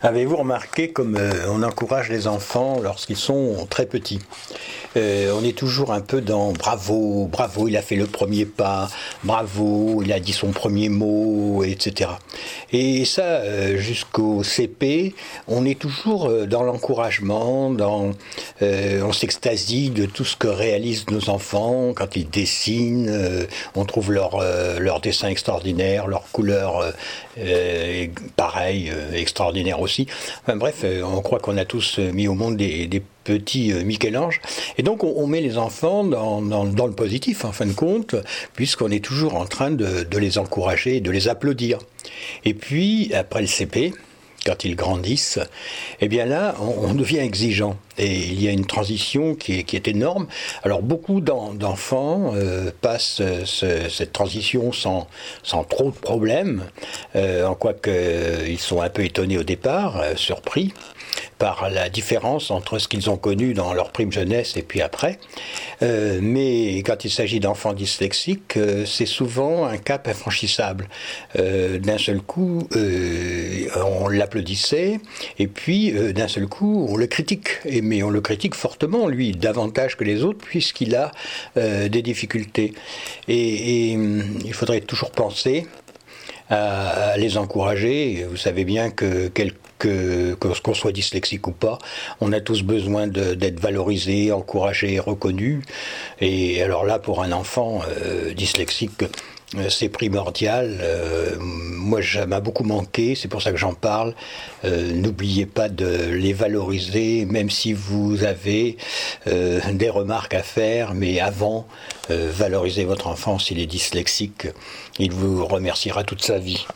Avez-vous remarqué comme euh, on encourage les enfants lorsqu'ils sont très petits euh, On est toujours un peu dans bravo, bravo, il a fait le premier pas, bravo, il a dit son premier mot, etc. Et ça, euh, jusqu'au CP, on est toujours dans l'encouragement, dans, on s'extasie de tout ce que réalisent nos enfants quand ils dessinent, on trouve leur, leur dessin extraordinaire, leur couleur pareil, extraordinaire aussi Enfin bref, euh, on croit qu'on a tous euh, mis au monde des, petits euh, Michel-Ange. Et donc on, met les enfants dans, le positif, en fin de compte, puisqu'on est toujours en train de, de les encourager, de les applaudir. Et puis, après le CP, quand ils grandissent, eh bien là, on, devient exigeant. Et il y a une transition qui est, énorme. Alors beaucoup d'enfants euh, passent cette transition sans, trop de problèmes, euh, en quoi qu'ils sont un peu étonnés au départ, euh, surpris par la différence entre ce qu'ils ont connu dans leur prime jeunesse et puis après. Euh, mais quand il s'agit d'enfants dyslexiques, euh, c'est souvent un cap infranchissable. Euh, d'un seul coup, on l'applaudissait et puis d'un seul coup, on le critique. Et, mais on le critique fortement, lui, davantage que les autres, puisqu'il a des difficultés. Et, et il faudrait toujours penser à, les encourager. Vous savez bien que, que, qu'on soit dyslexique ou pas, on a tous besoin d'être valorisé, encouragé, reconnu. Et alors là, pour un enfant euh, dyslexique, c'est primordial. Euh, moi, ça m'a beaucoup manqué, c'est pour ça que j'en parle. Euh, n'oubliez pas de les valoriser, même si vous avez des remarques à faire, mais avant, valorisez votre enfant s'il est dyslexique. Il vous remerciera toute sa vie.